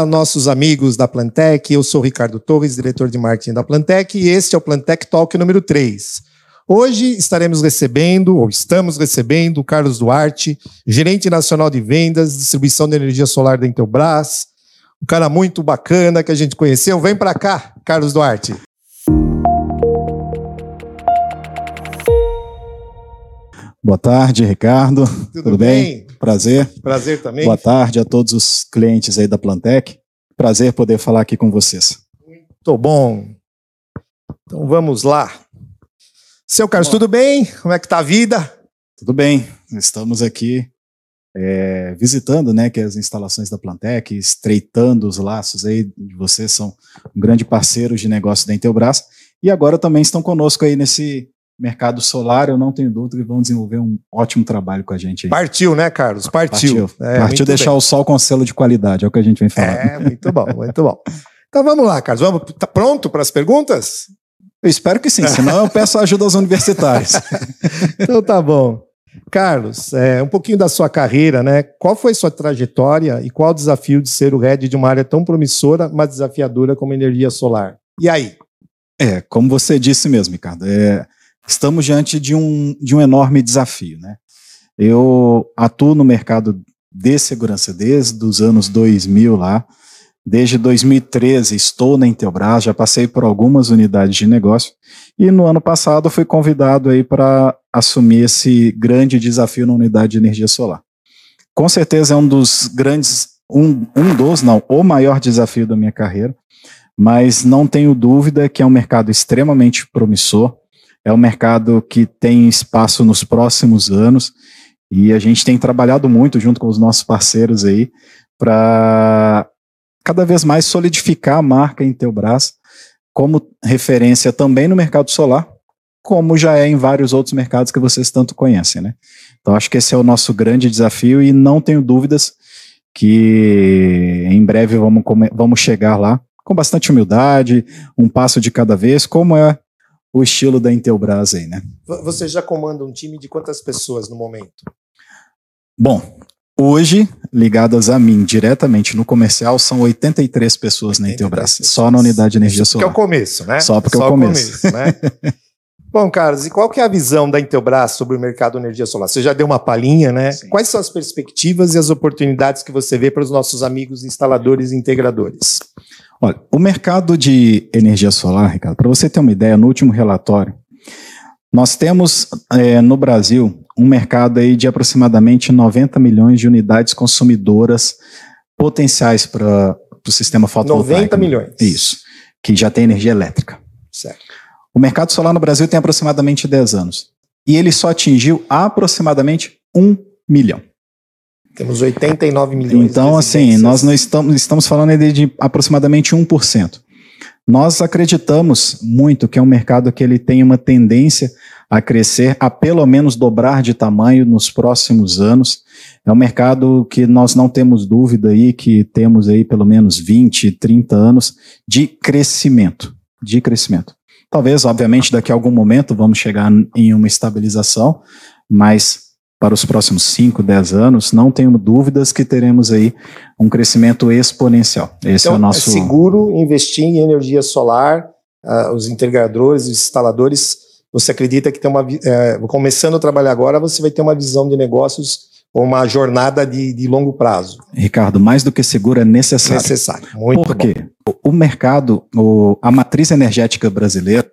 Olá, nossos amigos da Plantec. Eu sou Ricardo Torres, diretor de marketing da Plantec, e este é o Plantec Talk número 3. Hoje estaremos recebendo, ou estamos recebendo, o Carlos Duarte, gerente nacional de vendas, distribuição de energia solar da Intelbras. Um cara muito bacana que a gente conheceu. Vem para cá, Carlos Duarte. Boa tarde, Ricardo. Tudo, Tudo bem? bem? Prazer. Prazer também. Boa tarde a todos os clientes aí da Plantec. Prazer poder falar aqui com vocês. Muito bom. Então vamos lá. Seu Carlos, bom. tudo bem? Como é que tá a vida? Tudo bem. Estamos aqui é, visitando, né, que as instalações da Plantec, estreitando os laços aí de vocês são um grande parceiro de negócio da Intelbras e agora também estão conosco aí nesse mercado solar, eu não tenho dúvida que vão desenvolver um ótimo trabalho com a gente aí. Partiu, né, Carlos? Partiu. Partiu, é, Partiu deixar bem. o sol com selo de qualidade, é o que a gente vem falando. É, muito bom, muito bom. Então vamos lá, Carlos. Vamos, tá pronto para as perguntas? Eu espero que sim, senão eu peço ajuda aos universitários. então tá bom. Carlos, é, um pouquinho da sua carreira, né? Qual foi sua trajetória e qual o desafio de ser o head de uma área tão promissora, mas desafiadora como energia solar? E aí? É, como você disse mesmo, Ricardo, é, estamos diante de um, de um enorme desafio. Né? Eu atuo no mercado de segurança desde os anos 2000 lá, desde 2013 estou na Intelbras, já passei por algumas unidades de negócio e no ano passado fui convidado aí para assumir esse grande desafio na unidade de energia solar. Com certeza é um dos grandes, um, um dos, não, o maior desafio da minha carreira, mas não tenho dúvida que é um mercado extremamente promissor, é um mercado que tem espaço nos próximos anos e a gente tem trabalhado muito junto com os nossos parceiros aí para cada vez mais solidificar a marca Intelbras como referência também no mercado solar, como já é em vários outros mercados que vocês tanto conhecem, né? Então acho que esse é o nosso grande desafio e não tenho dúvidas que em breve vamos, vamos chegar lá com bastante humildade, um passo de cada vez, como é o estilo da Intelbras aí, né? Você já comanda um time de quantas pessoas no momento? Bom, hoje, ligadas a mim diretamente no comercial, são 83 pessoas 83 na Intelbras, pessoas. só na unidade de energia solar. Só porque é o começo, né? Só porque é o começo. começo né? Bom, Carlos, e qual que é a visão da Intelbras sobre o mercado de energia solar? Você já deu uma palhinha, né? Sim. Quais são as perspectivas e as oportunidades que você vê para os nossos amigos instaladores e integradores? Olha, o mercado de energia solar, Ricardo, para você ter uma ideia, no último relatório, nós temos é, no Brasil um mercado aí de aproximadamente 90 milhões de unidades consumidoras potenciais para o sistema fotovoltaico. 90 milhões. Isso, que já tem energia elétrica. Certo. O mercado solar no Brasil tem aproximadamente 10 anos. E ele só atingiu aproximadamente 1 milhão. Temos 89 milhões Então, assim, nós não estamos, estamos falando de, de aproximadamente 1%. Nós acreditamos muito que é um mercado que ele tem uma tendência a crescer, a pelo menos dobrar de tamanho nos próximos anos. É um mercado que nós não temos dúvida aí que temos aí pelo menos 20, 30 anos de crescimento, de crescimento. Talvez, obviamente, daqui a algum momento vamos chegar em uma estabilização, mas para os próximos 5, 10 anos, não tenho dúvidas que teremos aí um crescimento exponencial. Esse então, é o nosso. É seguro investir em energia solar, uh, os integradores, os instaladores. Você acredita que tem uma. Uh, começando a trabalhar agora, você vai ter uma visão de negócios ou uma jornada de, de longo prazo. Ricardo, mais do que seguro é necessário. Necessário, muito Por quê? O, o mercado, o, a matriz energética brasileira,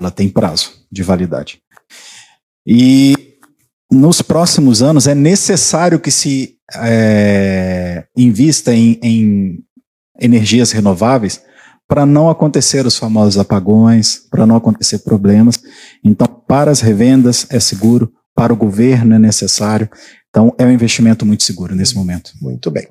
ela tem prazo de validade. E nos próximos anos é necessário que se é, invista em, em energias renováveis para não acontecer os famosos apagões, para não acontecer problemas. Então, para as revendas é seguro, para o governo é necessário. Então, é um investimento muito seguro nesse momento. Muito bem.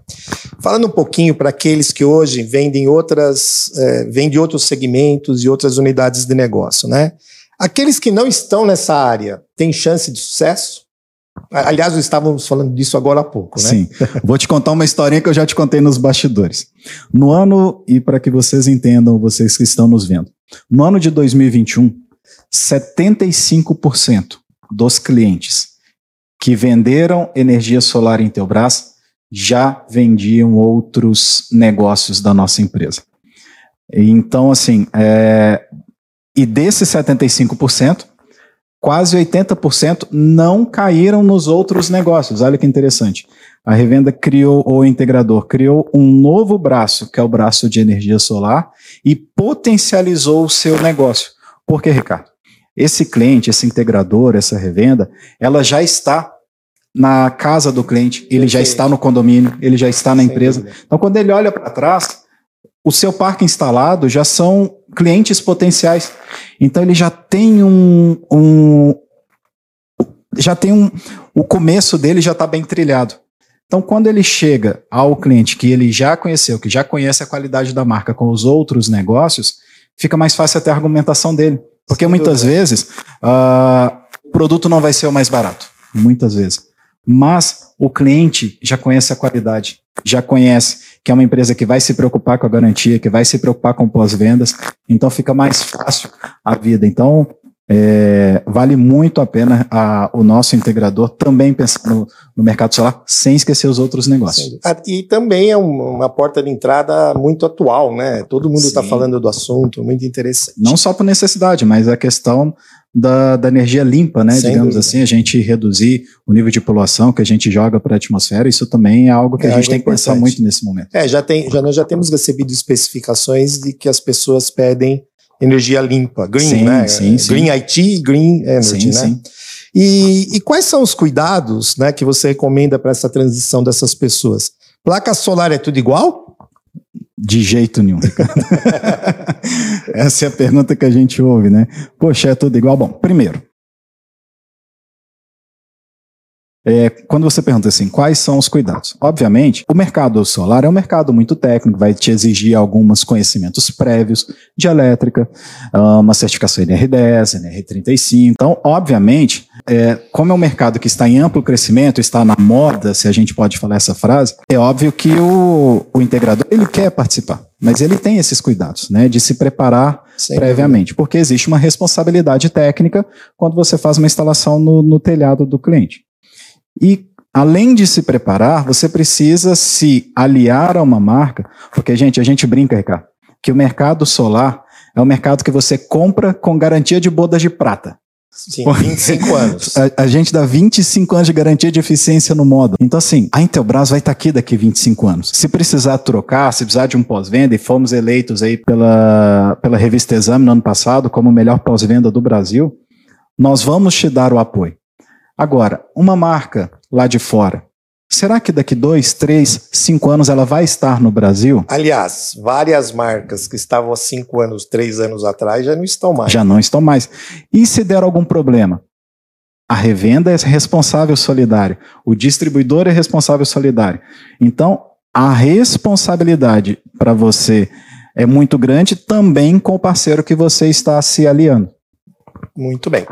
Falando um pouquinho para aqueles que hoje vendem outras, é, vendem outros segmentos e outras unidades de negócio, né? Aqueles que não estão nessa área têm chance de sucesso? Aliás, estávamos falando disso agora há pouco, né? Sim. Vou te contar uma historinha que eu já te contei nos bastidores. No ano, e para que vocês entendam, vocês que estão nos vendo, no ano de 2021, 75% dos clientes que venderam energia solar em Teobras já vendiam outros negócios da nossa empresa. Então, assim, é, e desses 75%, quase 80% não caíram nos outros negócios. Olha que interessante. A revenda criou, o integrador criou um novo braço, que é o braço de energia solar, e potencializou o seu negócio. Por que, Ricardo? Esse cliente, esse integrador, essa revenda, ela já está na casa do cliente, ele já está no condomínio, ele já está na Sem empresa. Dúvida. Então, quando ele olha para trás, o seu parque instalado já são clientes potenciais. Então, ele já tem um. um já tem um. O começo dele já está bem trilhado. Então, quando ele chega ao cliente que ele já conheceu, que já conhece a qualidade da marca com os outros negócios, fica mais fácil até a argumentação dele. Porque muitas vezes uh, o produto não vai ser o mais barato. Muitas vezes mas o cliente já conhece a qualidade, já conhece que é uma empresa que vai se preocupar com a garantia, que vai se preocupar com pós-vendas, então fica mais fácil a vida. Então, é, vale muito a pena a, o nosso integrador também pensar no, no, mercado solar, sem esquecer os outros negócios. Ah, e também é uma porta de entrada muito atual, né? Todo mundo está falando do assunto, muito interessante. Não só por necessidade, mas a questão da, da energia limpa, né? Sem digamos dúvida. assim, a gente reduzir o nível de poluição que a gente joga para a atmosfera, isso também é algo que é a gente tem importante. que pensar muito nesse momento. É, já tem, já nós já temos recebido especificações de que as pessoas pedem energia limpa, green, sim, né? Sim, sim. Green IT, green energy, sim, né? Sim. E, e quais são os cuidados, né, que você recomenda para essa transição dessas pessoas? Placa solar é tudo igual? De jeito nenhum, Ricardo. Essa é a pergunta que a gente ouve, né? Poxa, é tudo igual? Bom, primeiro, É, quando você pergunta assim, quais são os cuidados? Obviamente, o mercado solar é um mercado muito técnico, vai te exigir alguns conhecimentos prévios de elétrica, ah, uma certificação NR10, NR35. Então, obviamente, é, como é um mercado que está em amplo crescimento, está na moda, se a gente pode falar essa frase, é óbvio que o, o integrador ele quer participar. Mas ele tem esses cuidados, né, de se preparar previamente, porque existe uma responsabilidade técnica quando você faz uma instalação no, no telhado do cliente. E além de se preparar, você precisa se aliar a uma marca, porque, gente, a gente brinca, Ricardo, que o mercado solar é um mercado que você compra com garantia de bodas de prata. Sim, 25 anos. A, a, gente dá 25 anos de garantia de eficiência no módulo. Então, assim, a Intelbras vai estar aqui daqui 25 anos. Se precisar trocar, se precisar de um pós-venda, e fomos eleitos aí pela, pela revista Exame no ano passado como o melhor pós-venda do Brasil, nós vamos te dar o apoio. Agora, uma marca lá de fora, será que daqui dois, três, cinco anos ela vai estar no Brasil? Aliás, várias marcas que estavam há cinco anos, três anos atrás já não estão mais. Já não estão mais. E se der algum problema? A revenda é responsável solidário, o distribuidor é responsável solidário. Então, a responsabilidade para você é muito grande também com o parceiro que você está se aliando. Muito bem.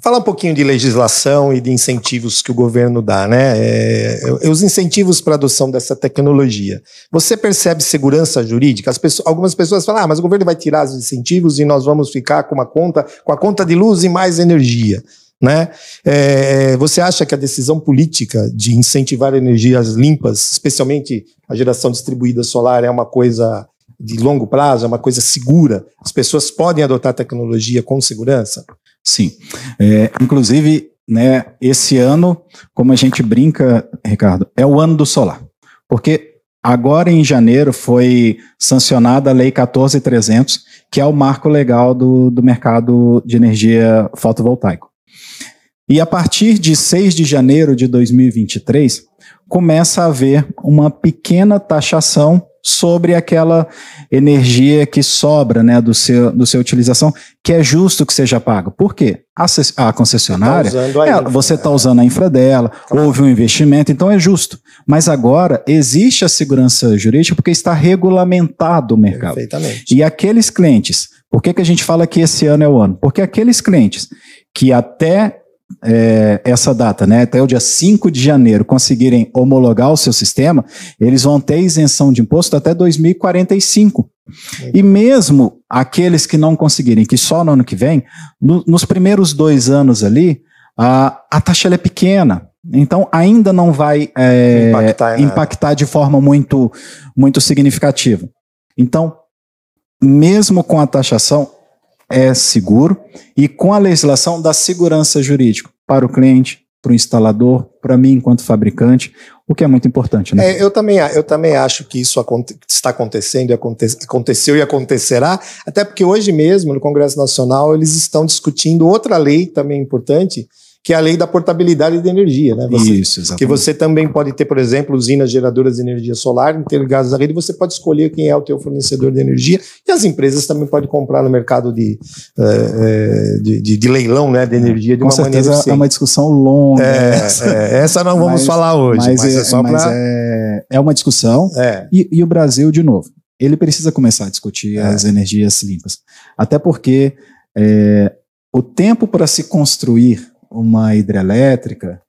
Fala um pouquinho de legislação e de incentivos que o governo dá, né? É, os incentivos para a adoção dessa tecnologia. Você percebe segurança jurídica? Pessoas, algumas pessoas falam, ah, mas o governo vai tirar os incentivos e nós vamos ficar com uma conta, com a conta de luz e mais energia. Né? É, você acha que a decisão política de incentivar energias limpas, especialmente a geração distribuída solar, é uma coisa de longo prazo, é uma coisa segura? As pessoas podem adotar tecnologia com segurança? Sim. É, inclusive, né, esse ano, como a gente brinca, Ricardo, é o ano do solar. Porque agora em janeiro foi sancionada a Lei 14300, que é o marco legal do, do mercado de energia fotovoltaico. E a partir de 6 de janeiro de 2023, começa a haver uma pequena taxação sobre aquela energia que sobra né, do seu, do seu utilização, que é justo que seja pago. Por quê? A, a concessionária, tá é, você está usando a infra dela, houve um investimento, então é justo. Mas agora existe a segurança jurídica porque está regulamentado o mercado. Perfeitamente. E aqueles clientes, por que, que a gente fala que esse ano é o ano? Porque aqueles clientes que até é, essa data, né, até o dia 5 de janeiro, conseguirem homologar o seu sistema, eles vão ter isenção de imposto até 2045. E mesmo aqueles que não conseguirem, que só no ano que vem, no, nos primeiros dois anos ali, a, a taxa é pequena. Então ainda não vai é, impactar, impactar de forma muito, muito significativa. Então, mesmo com a taxação, é seguro e com a legislação da segurança jurídica para o cliente, para o instalador, para mim enquanto fabricante, o que é muito importante. Né? É, eu, também, eu também acho que isso aconte, está acontecendo, aconte, aconteceu e acontecerá, até porque hoje mesmo, no Congresso Nacional, eles estão discutindo outra lei também importante, que é a lei da portabilidade de energia, né? Você, Isso, exatamente. Que você também pode ter, por exemplo, usinas geradoras de energia solar interligadas à rede, você pode escolher quem é o teu fornecedor de energia, e as empresas também podem comprar no mercado de, uh, de, de, de, leilão né, de energia de Com uma maneira é uma discussão longa. É, é, essa não vamos mas, falar hoje, mas, mas é, é, só mas pra... é, é uma discussão, é. e, e o Brasil, de novo, ele precisa começar a discutir as energias limpas. Até porque o tempo para se construir uma hidrelétrica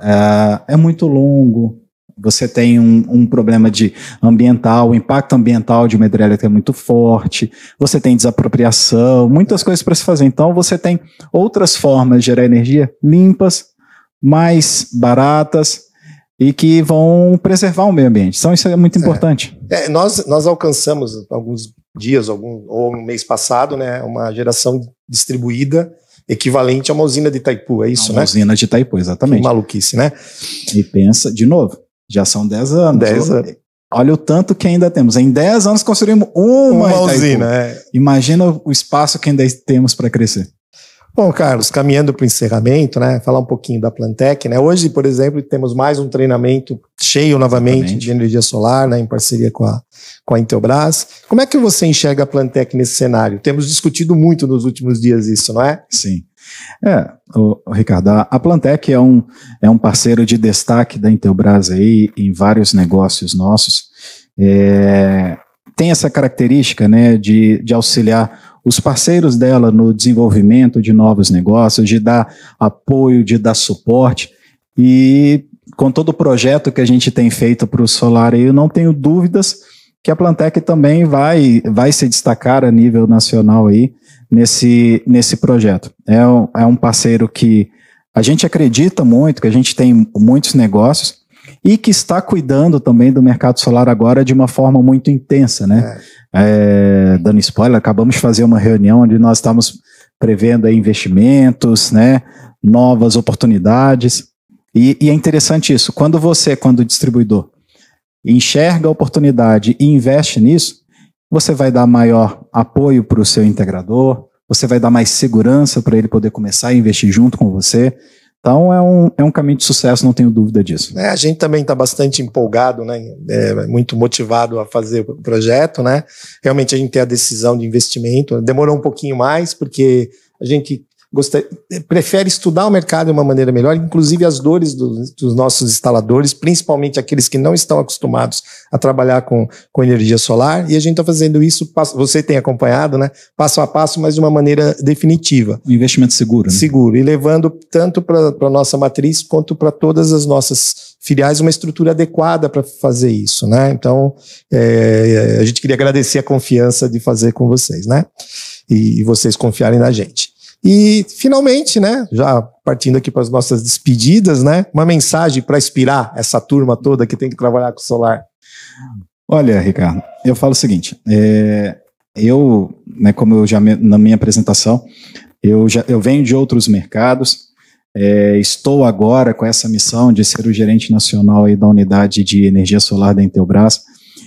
uh, é muito longo. Você tem um, um, problema de ambiental, o impacto ambiental de uma hidrelétrica é muito forte. Você tem desapropriação, muitas coisas para se fazer. Então, você tem outras formas de gerar energia limpas, mais baratas e que vão preservar o meio ambiente. Então, isso é muito importante. É. É, nós, nós alcançamos alguns dias, algum, ou no mês passado, né, uma geração distribuída equivalente a uma usina de Itaipu, é isso, uma né? usina de Itaipu, exatamente. Que maluquice, né? E pensa, de novo, já são 10 anos. 10 anos. Olha o tanto que ainda temos. Em 10 anos construímos uma, uma usina. É. Imagina o espaço que ainda temos para crescer. Bom, Carlos, caminhando para o encerramento, né, falar um pouquinho da Plantec, né? Hoje, por exemplo, temos mais um treinamento cheio novamente Exatamente. de energia solar, né, em parceria com a, com a Intelbras. Como é que você enxerga a Plantec nesse cenário? Temos discutido muito nos últimos dias isso, não é? Sim. É, o, o Ricardo, a, a Plantec é um, é um parceiro de destaque da Intelbras aí em vários negócios nossos. É, tem essa característica, né, de, de auxiliar os parceiros dela no desenvolvimento de novos negócios, de dar apoio, de dar suporte. E com todo o projeto que a gente tem feito para o solar, eu não tenho dúvidas que a Plantec também vai, vai se destacar a nível nacional aí nesse, nesse projeto. É um, é um parceiro que a gente acredita muito, que a gente tem muitos negócios e que está cuidando também do mercado solar agora de uma forma muito intensa, né? É é, dando spoiler, acabamos de fazer uma reunião onde nós estamos prevendo investimentos, né, novas oportunidades. E, e, é interessante isso. Quando você, quando distribuidor, enxerga a oportunidade e investe nisso, você vai dar maior apoio para o seu integrador, você vai dar mais segurança para ele poder começar a investir junto com você. Então é um, é um caminho de sucesso, não tenho dúvida disso. É, a gente também está bastante empolgado, né? É, muito motivado a fazer o projeto, né? Realmente a gente tem a decisão de investimento. Demorou um pouquinho mais, porque a gente prefere estudar o mercado de uma maneira melhor, inclusive as dores do, dos nossos instaladores, principalmente aqueles que não estão acostumados a trabalhar com, com energia solar, e a gente está fazendo isso, você tem acompanhado, né, passo a passo, mas de uma maneira definitiva. Um investimento seguro. Né? Seguro, e levando tanto para a nossa matriz quanto para todas as nossas filiais uma estrutura adequada para fazer isso, né? Então, é, a gente queria agradecer a confiança de fazer com vocês, né? E, e vocês confiarem na gente. E, finalmente, né, já partindo aqui para as nossas despedidas, né, uma mensagem para inspirar essa turma toda que tem que trabalhar com solar. Olha, Ricardo, eu falo o seguinte, é, eu, né, como eu já na minha apresentação, eu já eu venho de outros mercados, é, estou agora com essa missão de ser o gerente nacional aí da unidade de energia solar da Intelbras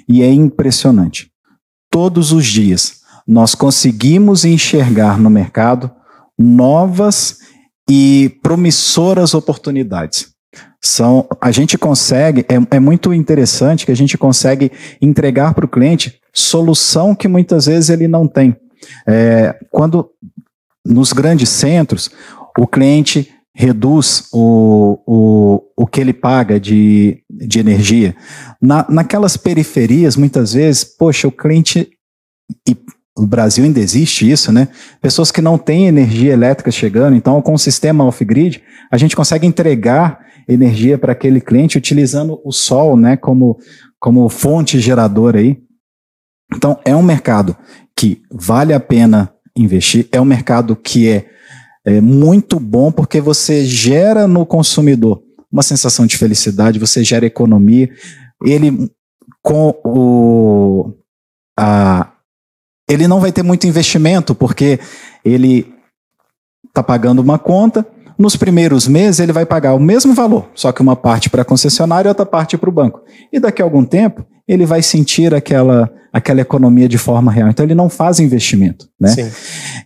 e é impressionante. Todos os dias nós conseguimos enxergar no mercado novas e promissoras oportunidades. São, a gente consegue, é, é muito interessante que a gente consegue entregar para o cliente solução que muitas vezes ele não tem. É, quando nos grandes centros, o cliente reduz o, o, o que ele paga de, de energia. Na, naquelas periferias, muitas vezes, poxa, o cliente, e no Brasil ainda existe isso, né? Pessoas que não têm energia elétrica chegando, então com o sistema off-grid, a gente consegue entregar energia para aquele cliente utilizando o sol, né, como, como fonte geradora aí. Então é um mercado que vale a pena investir, é um mercado que é, é muito bom porque você gera no consumidor uma sensação de felicidade, você gera economia. Ele com o a, ele não vai ter muito investimento porque ele está pagando uma conta. Nos primeiros meses ele vai pagar o mesmo valor, só que uma parte para a concessionária e outra parte para o banco. E daqui a algum tempo ele vai sentir aquela, aquela economia de forma real. Então ele não faz investimento, né? Sim.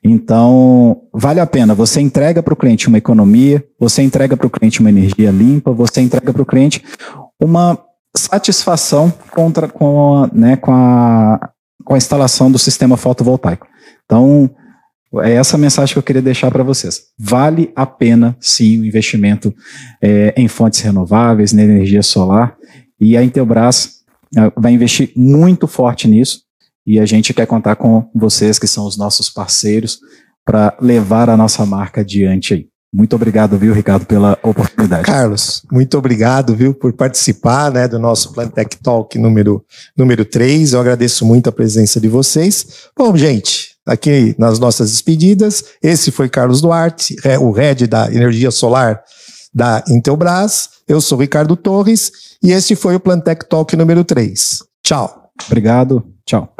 Então vale a pena. Você entrega para o cliente uma economia, você entrega para o cliente uma energia limpa, você entrega para o cliente uma satisfação contra, com, né, com, a, com a instalação do sistema fotovoltaico. Então é essa mensagem que eu queria deixar para vocês. Vale a pena, sim, o investimento é, em fontes renováveis, na energia solar. E a Intelbras é, vai investir muito forte nisso. E a gente quer contar com vocês, que são os nossos parceiros, para levar a nossa marca adiante aí. Muito obrigado, viu, Ricardo, pela oportunidade. Carlos, muito obrigado, viu, por participar né, do nosso Plantec Talk número, número 3. Eu agradeço muito a presença de vocês. Bom, gente, aqui nas nossas despedidas. Esse foi Carlos Duarte, o head da energia solar da Intelbras. Eu sou Ricardo Torres e este foi o Plantec Talk número 3. Tchau. Obrigado. Tchau.